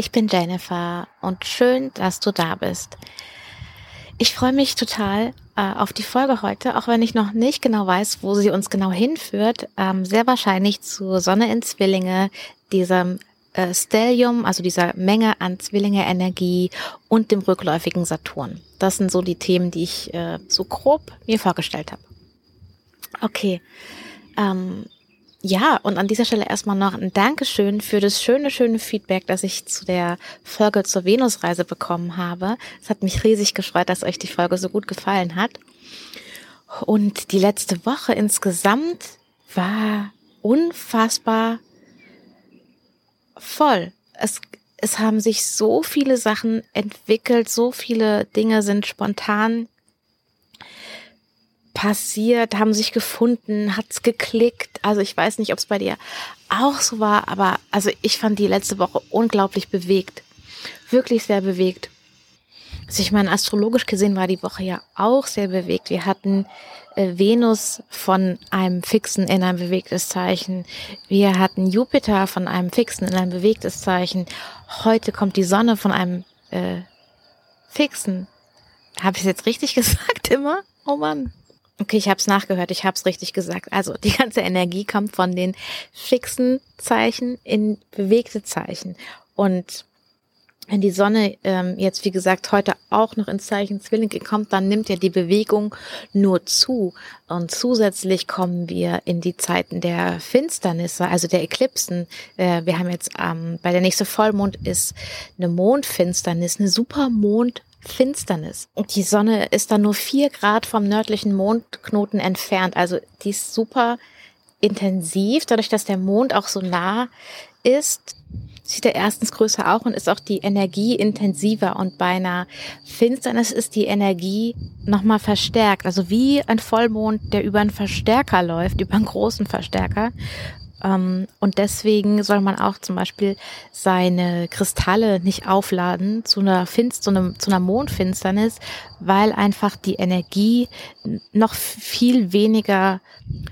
ich bin Jennifer und schön, dass du da bist. Ich freue mich total äh, auf die Folge heute, auch wenn ich noch nicht genau weiß, wo sie uns genau hinführt. Ähm, sehr wahrscheinlich zu Sonne in Zwillinge, diesem äh, Stellium, also dieser Menge an Zwillinge-Energie und dem rückläufigen Saturn. Das sind so die Themen, die ich äh, so grob mir vorgestellt habe. Okay. Ähm, ja, und an dieser Stelle erstmal noch ein Dankeschön für das schöne, schöne Feedback, das ich zu der Folge zur Venusreise bekommen habe. Es hat mich riesig gefreut, dass euch die Folge so gut gefallen hat. Und die letzte Woche insgesamt war unfassbar voll. Es, es haben sich so viele Sachen entwickelt, so viele Dinge sind spontan passiert, haben sich gefunden, hat's geklickt. Also ich weiß nicht, ob es bei dir auch so war, aber also ich fand die letzte Woche unglaublich bewegt. Wirklich sehr bewegt. Also ich meine, astrologisch gesehen war die Woche ja auch sehr bewegt. Wir hatten äh, Venus von einem fixen in ein bewegtes Zeichen. Wir hatten Jupiter von einem fixen in ein bewegtes Zeichen. Heute kommt die Sonne von einem äh, fixen. Habe ich jetzt richtig gesagt immer? Oh Mann. Okay, ich habe es nachgehört, ich habe es richtig gesagt. Also die ganze Energie kommt von den fixen Zeichen in bewegte Zeichen. Und wenn die Sonne ähm, jetzt, wie gesagt, heute auch noch ins Zeichen Zwilling kommt, dann nimmt ja die Bewegung nur zu. Und zusätzlich kommen wir in die Zeiten der Finsternisse, also der Eklipsen. Äh, wir haben jetzt ähm, bei der nächste Vollmond ist eine Mondfinsternis, eine Supermond Finsternis. Die Sonne ist dann nur vier Grad vom nördlichen Mondknoten entfernt. Also die ist super intensiv, dadurch, dass der Mond auch so nah ist, sieht er erstens größer auch und ist auch die Energie intensiver und bei einer Finsternis ist die Energie nochmal verstärkt. Also wie ein Vollmond, der über einen Verstärker läuft, über einen großen Verstärker. Ähm, und deswegen soll man auch zum Beispiel seine Kristalle nicht aufladen zu einer Finst, zu, einem, zu einer Mondfinsternis, weil einfach die Energie noch viel weniger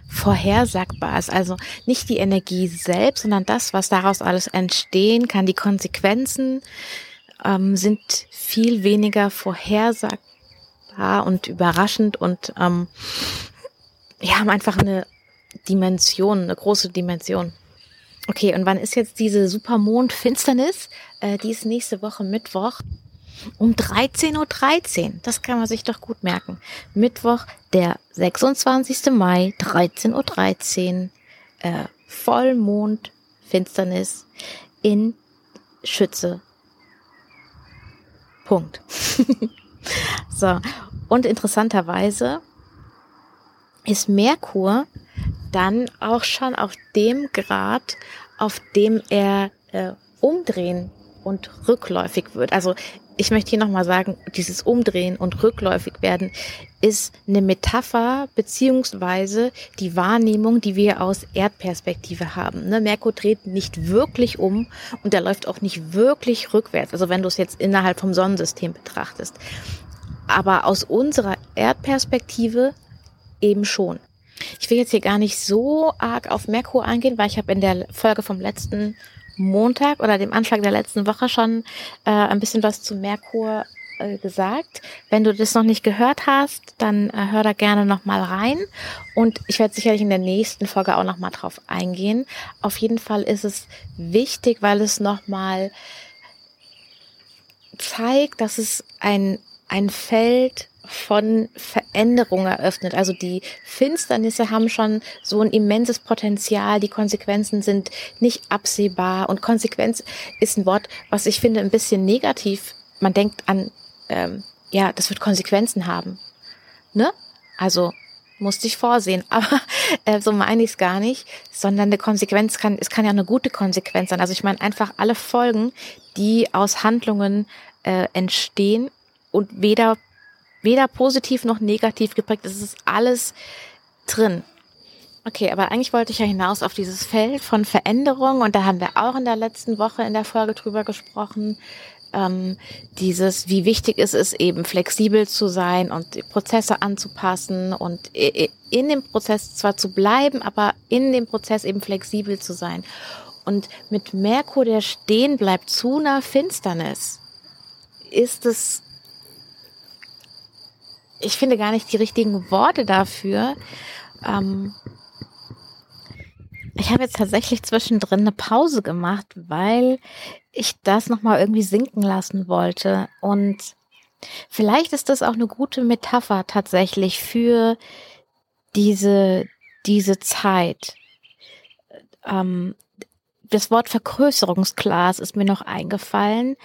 vorhersagbar ist. Also nicht die Energie selbst, sondern das, was daraus alles entstehen kann, die Konsequenzen ähm, sind viel weniger vorhersagbar und überraschend und ähm, ja, haben einfach eine Dimension, eine große Dimension. Okay, und wann ist jetzt diese Supermondfinsternis? Äh, die ist nächste Woche Mittwoch um 13.13 Uhr. 13. Das kann man sich doch gut merken. Mittwoch, der 26. Mai, 13.13 Uhr. 13, äh, Vollmondfinsternis in Schütze. Punkt. so, und interessanterweise ist Merkur dann auch schon auf dem Grad, auf dem er äh, umdrehen und rückläufig wird. Also ich möchte hier nochmal sagen, dieses Umdrehen und rückläufig werden ist eine Metapher beziehungsweise die Wahrnehmung, die wir aus Erdperspektive haben. Ne? Merkur dreht nicht wirklich um und er läuft auch nicht wirklich rückwärts. Also wenn du es jetzt innerhalb vom Sonnensystem betrachtest. Aber aus unserer Erdperspektive eben schon. Ich will jetzt hier gar nicht so arg auf Merkur eingehen, weil ich habe in der Folge vom letzten Montag oder dem Anfang der letzten Woche schon äh, ein bisschen was zu Merkur äh, gesagt. Wenn du das noch nicht gehört hast, dann äh, hör da gerne noch mal rein und ich werde sicherlich in der nächsten Folge auch noch mal drauf eingehen. Auf jeden Fall ist es wichtig, weil es noch mal zeigt, dass es ein ein Feld von Veränderung eröffnet. Also die Finsternisse haben schon so ein immenses Potenzial. Die Konsequenzen sind nicht absehbar. Und Konsequenz ist ein Wort, was ich finde ein bisschen negativ. Man denkt an, ähm, ja, das wird Konsequenzen haben. Ne? Also musste ich vorsehen. Aber äh, so meine ich es gar nicht, sondern eine Konsequenz kann, es kann ja eine gute Konsequenz sein. Also ich meine einfach alle Folgen, die aus Handlungen äh, entstehen und weder weder positiv noch negativ geprägt. Es ist alles drin. Okay, aber eigentlich wollte ich ja hinaus auf dieses Feld von Veränderung und da haben wir auch in der letzten Woche in der Folge drüber gesprochen. Ähm, dieses, wie wichtig es ist, eben flexibel zu sein und Prozesse anzupassen und in dem Prozess zwar zu bleiben, aber in dem Prozess eben flexibel zu sein. Und mit Merkur, der stehen bleibt zu einer Finsternis, ist es, ich finde gar nicht die richtigen Worte dafür. Ähm, ich habe jetzt tatsächlich zwischendrin eine Pause gemacht, weil ich das nochmal irgendwie sinken lassen wollte. Und vielleicht ist das auch eine gute Metapher tatsächlich für diese, diese Zeit. Ähm, das Wort Vergrößerungsglas ist mir noch eingefallen,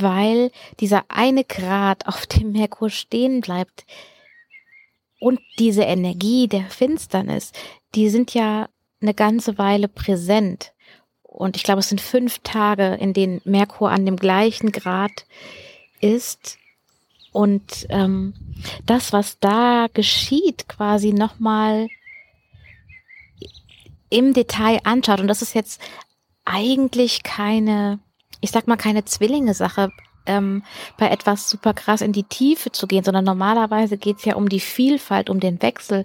weil dieser eine Grad, auf dem Merkur stehen bleibt und diese Energie der Finsternis, die sind ja eine ganze Weile präsent. Und ich glaube, es sind fünf Tage, in denen Merkur an dem gleichen Grad ist. Und ähm, das, was da geschieht, quasi nochmal im Detail anschaut. Und das ist jetzt eigentlich keine, ich sag mal, keine Zwillinge-Sache, ähm, bei etwas super krass in die Tiefe zu gehen, sondern normalerweise geht's ja um die Vielfalt, um den Wechsel,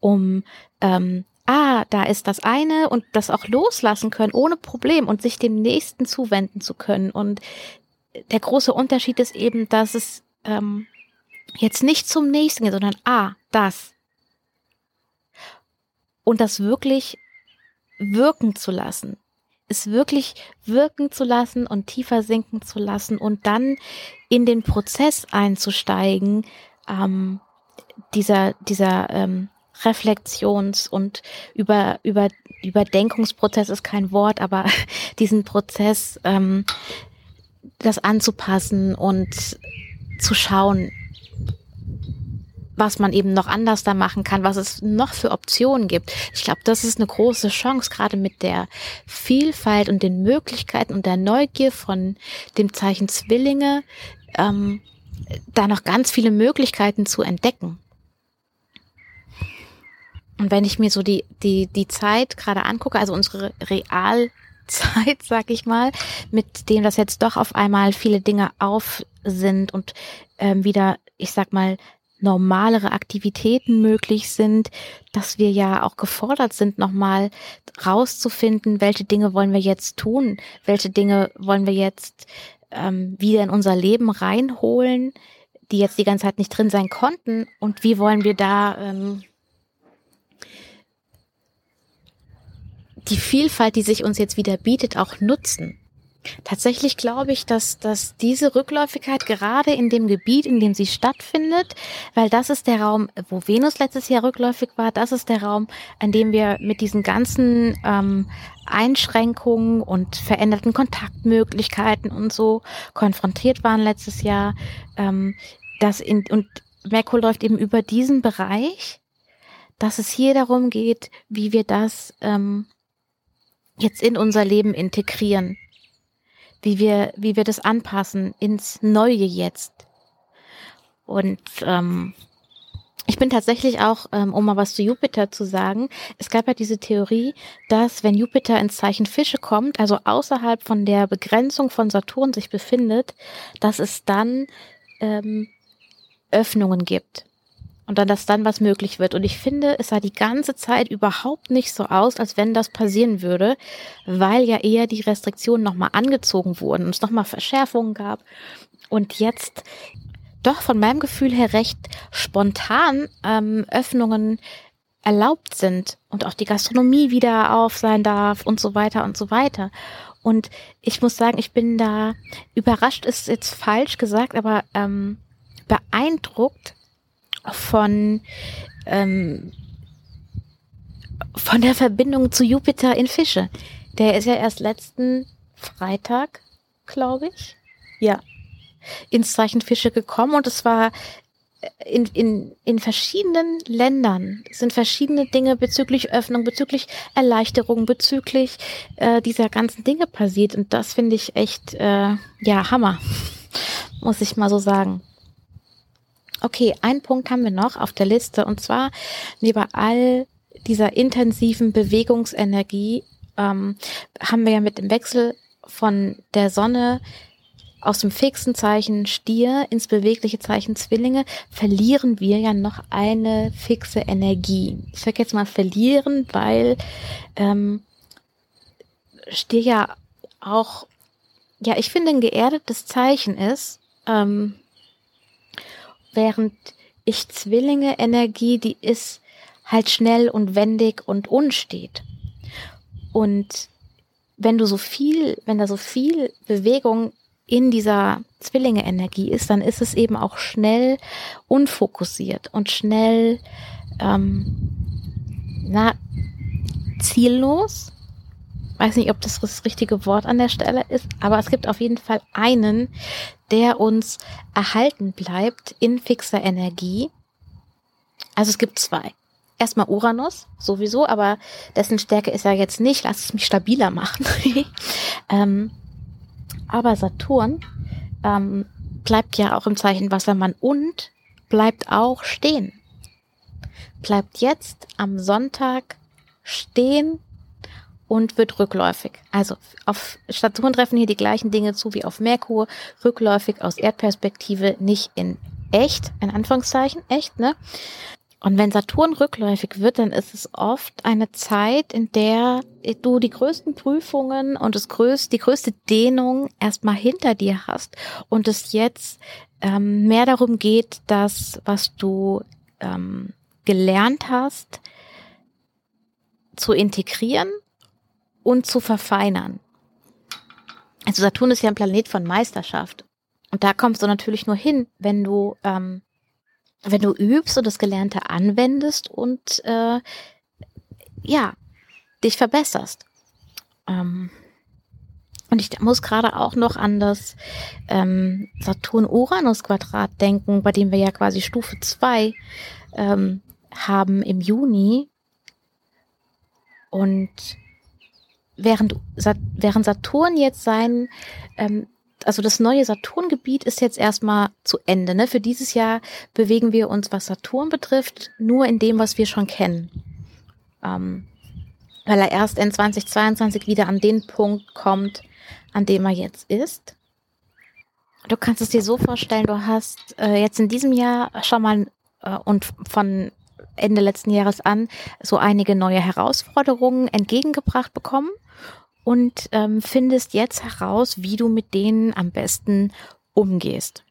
um ähm, ah, da ist das eine und das auch loslassen können ohne Problem und sich dem nächsten zuwenden zu können. Und der große Unterschied ist eben, dass es ähm, jetzt nicht zum nächsten geht, sondern ah, das. Und das wirklich wirken zu lassen. Es wirklich wirken zu lassen und tiefer sinken zu lassen und dann in den Prozess einzusteigen, ähm, dieser, dieser ähm, Reflexions- und über, über, Überdenkungsprozess ist kein Wort, aber diesen Prozess, ähm, das anzupassen und zu schauen, was man eben noch anders da machen kann, was es noch für Optionen gibt. Ich glaube, das ist eine große Chance, gerade mit der Vielfalt und den Möglichkeiten und der Neugier von dem Zeichen Zwillinge, ähm, da noch ganz viele Möglichkeiten zu entdecken. Und wenn ich mir so die, die, die Zeit gerade angucke, also unsere Realzeit, sag ich mal, mit dem das jetzt doch auf einmal viele Dinge auf sind und ähm, wieder, ich sag mal, normalere Aktivitäten möglich sind, dass wir ja auch gefordert sind, nochmal rauszufinden, welche Dinge wollen wir jetzt tun, welche Dinge wollen wir jetzt ähm, wieder in unser Leben reinholen, die jetzt die ganze Zeit nicht drin sein konnten und wie wollen wir da ähm, die Vielfalt, die sich uns jetzt wieder bietet, auch nutzen. Tatsächlich glaube ich, dass, dass diese Rückläufigkeit gerade in dem Gebiet, in dem sie stattfindet, weil das ist der Raum, wo Venus letztes Jahr rückläufig war, das ist der Raum, an dem wir mit diesen ganzen ähm, Einschränkungen und veränderten Kontaktmöglichkeiten und so konfrontiert waren letztes Jahr. Ähm, das in, und Merkur läuft eben über diesen Bereich, dass es hier darum geht, wie wir das ähm, jetzt in unser Leben integrieren, wie wir, wie wir das anpassen ins Neue jetzt. Und ähm, ich bin tatsächlich auch, ähm, um mal was zu Jupiter zu sagen, es gab ja diese Theorie, dass wenn Jupiter ins Zeichen Fische kommt, also außerhalb von der Begrenzung von Saturn sich befindet, dass es dann ähm, Öffnungen gibt und dann, dass dann was möglich wird. Und ich finde, es sah die ganze Zeit überhaupt nicht so aus, als wenn das passieren würde, weil ja eher die Restriktionen nochmal angezogen wurden und es nochmal Verschärfungen gab. Und jetzt doch von meinem Gefühl her recht spontan ähm, Öffnungen erlaubt sind und auch die Gastronomie wieder auf sein darf und so weiter und so weiter. Und ich muss sagen, ich bin da überrascht, ist jetzt falsch gesagt, aber ähm, beeindruckt, von, ähm, von der Verbindung zu Jupiter in Fische. Der ist ja erst letzten Freitag, glaube ich, ja, ins Zeichen Fische gekommen und es war in, in, in verschiedenen Ländern sind verschiedene Dinge bezüglich Öffnung, bezüglich Erleichterung, bezüglich äh, dieser ganzen Dinge passiert. Und das finde ich echt, äh, ja, Hammer, muss ich mal so sagen. Okay, einen Punkt haben wir noch auf der Liste und zwar neben all dieser intensiven Bewegungsenergie ähm, haben wir ja mit dem Wechsel von der Sonne aus dem fixen Zeichen Stier ins bewegliche Zeichen Zwillinge verlieren wir ja noch eine fixe Energie. Ich sage jetzt mal verlieren, weil ähm, Stier ja auch, ja, ich finde ein geerdetes Zeichen ist, ähm, während ich Zwillinge Energie, die ist halt schnell und wendig und unstet. Und wenn du so viel, wenn da so viel Bewegung in dieser Zwillinge-Energie ist, dann ist es eben auch schnell unfokussiert und schnell, ähm, na, ziellos. Weiß nicht, ob das das richtige Wort an der Stelle ist, aber es gibt auf jeden Fall einen, der uns erhalten bleibt in fixer Energie. Also es gibt zwei erstmal Uranus, sowieso, aber dessen Stärke ist ja jetzt nicht, lass es mich stabiler machen. ähm, aber Saturn ähm, bleibt ja auch im Zeichen Wassermann und bleibt auch stehen. Bleibt jetzt am Sonntag stehen und wird rückläufig. Also auf Saturn treffen hier die gleichen Dinge zu wie auf Merkur, rückläufig aus Erdperspektive, nicht in echt, in Anführungszeichen, echt, ne? Und wenn Saturn rückläufig wird, dann ist es oft eine Zeit, in der du die größten Prüfungen und das größte, die größte Dehnung erstmal hinter dir hast und es jetzt ähm, mehr darum geht, das, was du ähm, gelernt hast, zu integrieren und zu verfeinern. Also Saturn ist ja ein Planet von Meisterschaft. Und da kommst du natürlich nur hin, wenn du ähm, wenn du übst und das Gelernte anwendest und äh, ja, dich verbesserst. Ähm, und ich muss gerade auch noch an das ähm, Saturn-Uranus-Quadrat denken, bei dem wir ja quasi Stufe 2 ähm, haben im Juni. Und während, während Saturn jetzt sein ähm, also das neue Saturngebiet ist jetzt erstmal zu Ende. Ne? Für dieses Jahr bewegen wir uns, was Saturn betrifft, nur in dem, was wir schon kennen. Ähm, weil er erst in 2022 wieder an den Punkt kommt, an dem er jetzt ist. Du kannst es dir so vorstellen, du hast äh, jetzt in diesem Jahr schon mal äh, und von Ende letzten Jahres an so einige neue Herausforderungen entgegengebracht bekommen und ähm, findest jetzt heraus, wie du mit denen am besten umgehst.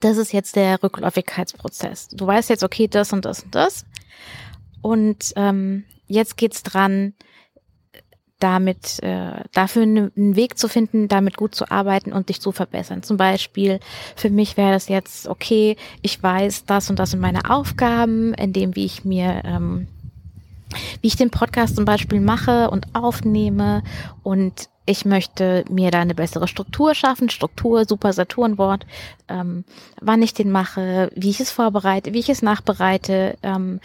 Das ist jetzt der Rückläufigkeitsprozess. Du weißt jetzt, okay, das und das und das. Und ähm, jetzt geht's dran, damit äh, dafür einen Weg zu finden, damit gut zu arbeiten und dich zu verbessern. Zum Beispiel für mich wäre das jetzt okay, ich weiß, das und das sind meine Aufgaben, in dem wie ich mir ähm, wie ich den Podcast zum Beispiel mache und aufnehme und ich möchte mir da eine bessere Struktur schaffen. Struktur, super Saturnwort. Ähm, wann ich den mache, wie ich es vorbereite, wie ich es nachbereite, ähm,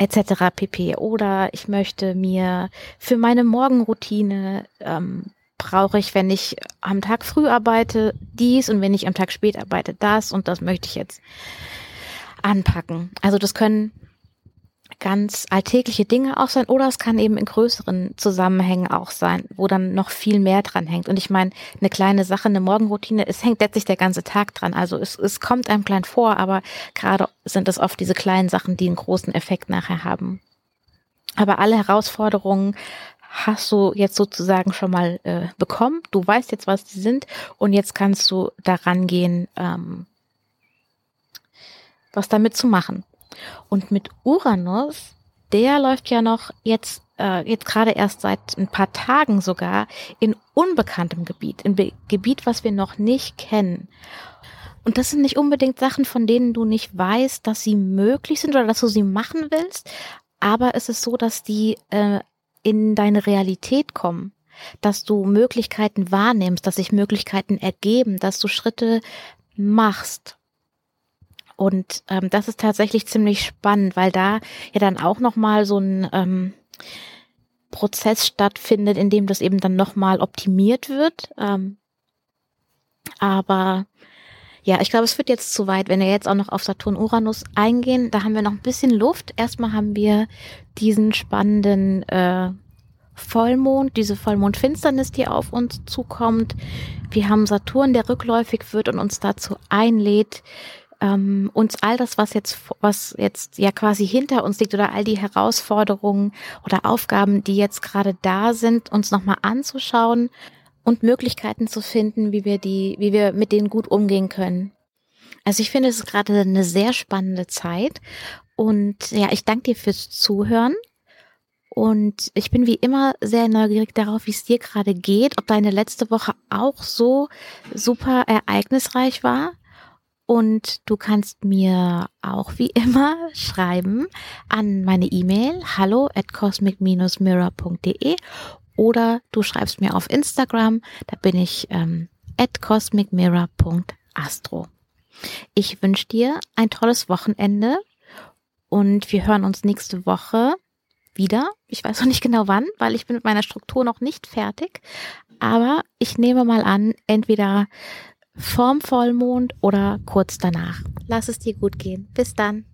etc. pp. Oder ich möchte mir für meine Morgenroutine ähm, brauche ich, wenn ich am Tag früh arbeite, dies und wenn ich am Tag spät arbeite, das und das möchte ich jetzt anpacken. Also das können ganz alltägliche Dinge auch sein oder es kann eben in größeren Zusammenhängen auch sein, wo dann noch viel mehr dran hängt. Und ich meine, eine kleine Sache, eine Morgenroutine, es hängt letztlich der ganze Tag dran. Also es, es kommt einem klein vor, aber gerade sind es oft diese kleinen Sachen, die einen großen Effekt nachher haben. Aber alle Herausforderungen hast du jetzt sozusagen schon mal äh, bekommen. Du weißt jetzt, was die sind und jetzt kannst du daran gehen, ähm, was damit zu machen. Und mit Uranus, der läuft ja noch jetzt, äh, jetzt gerade erst seit ein paar Tagen sogar in unbekanntem Gebiet, in Be Gebiet, was wir noch nicht kennen. Und das sind nicht unbedingt Sachen, von denen du nicht weißt, dass sie möglich sind oder dass du sie machen willst, aber es ist so, dass die äh, in deine Realität kommen, dass du Möglichkeiten wahrnimmst, dass sich Möglichkeiten ergeben, dass du Schritte machst. Und ähm, das ist tatsächlich ziemlich spannend, weil da ja dann auch nochmal so ein ähm, Prozess stattfindet, in dem das eben dann nochmal optimiert wird. Ähm, aber ja, ich glaube, es wird jetzt zu weit, wenn wir jetzt auch noch auf Saturn Uranus eingehen. Da haben wir noch ein bisschen Luft. Erstmal haben wir diesen spannenden äh, Vollmond, diese Vollmondfinsternis, die auf uns zukommt. Wir haben Saturn, der rückläufig wird und uns dazu einlädt, ähm, uns all das, was jetzt, was jetzt ja quasi hinter uns liegt oder all die Herausforderungen oder Aufgaben, die jetzt gerade da sind, uns nochmal anzuschauen und Möglichkeiten zu finden, wie wir die, wie wir mit denen gut umgehen können. Also ich finde, es ist gerade eine sehr spannende Zeit und ja, ich danke dir fürs Zuhören. Und ich bin wie immer sehr neugierig darauf, wie es dir gerade geht, ob deine letzte Woche auch so super ereignisreich war. Und du kannst mir auch wie immer schreiben an meine E-Mail hallo at cosmic-mirror.de oder du schreibst mir auf Instagram, da bin ich ähm, at cosmicmirror.astro. Ich wünsche dir ein tolles Wochenende und wir hören uns nächste Woche wieder. Ich weiß noch nicht genau wann, weil ich bin mit meiner Struktur noch nicht fertig. Aber ich nehme mal an, entweder vorm Vollmond oder kurz danach. Lass es dir gut gehen. Bis dann.